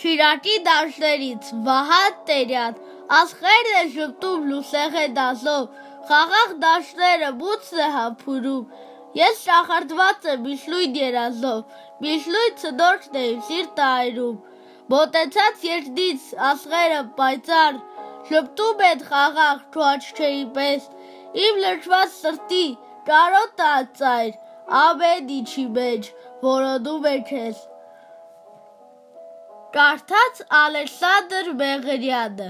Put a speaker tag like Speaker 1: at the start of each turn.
Speaker 1: Շիրակի դաշտերից Վահան Տերյան Ասղերն է ժպտում լուսեղե դասով Խաղաղ դաշտերը մութն է համբուրում Ես շախրտված եմ միշլույն երազով Միշլույն ցնորքն է իմ սիրտը այրում Մոտեցած երկնից ասղերը պայծառ Ժպտում են խաղաղ քո աչքերի պես Իմ լրջված սրտի կարոտը անծայր Ամեն ինչի մեջ որոնում է քեզ Կարդաց Ալեքսանդր Մեղրյանը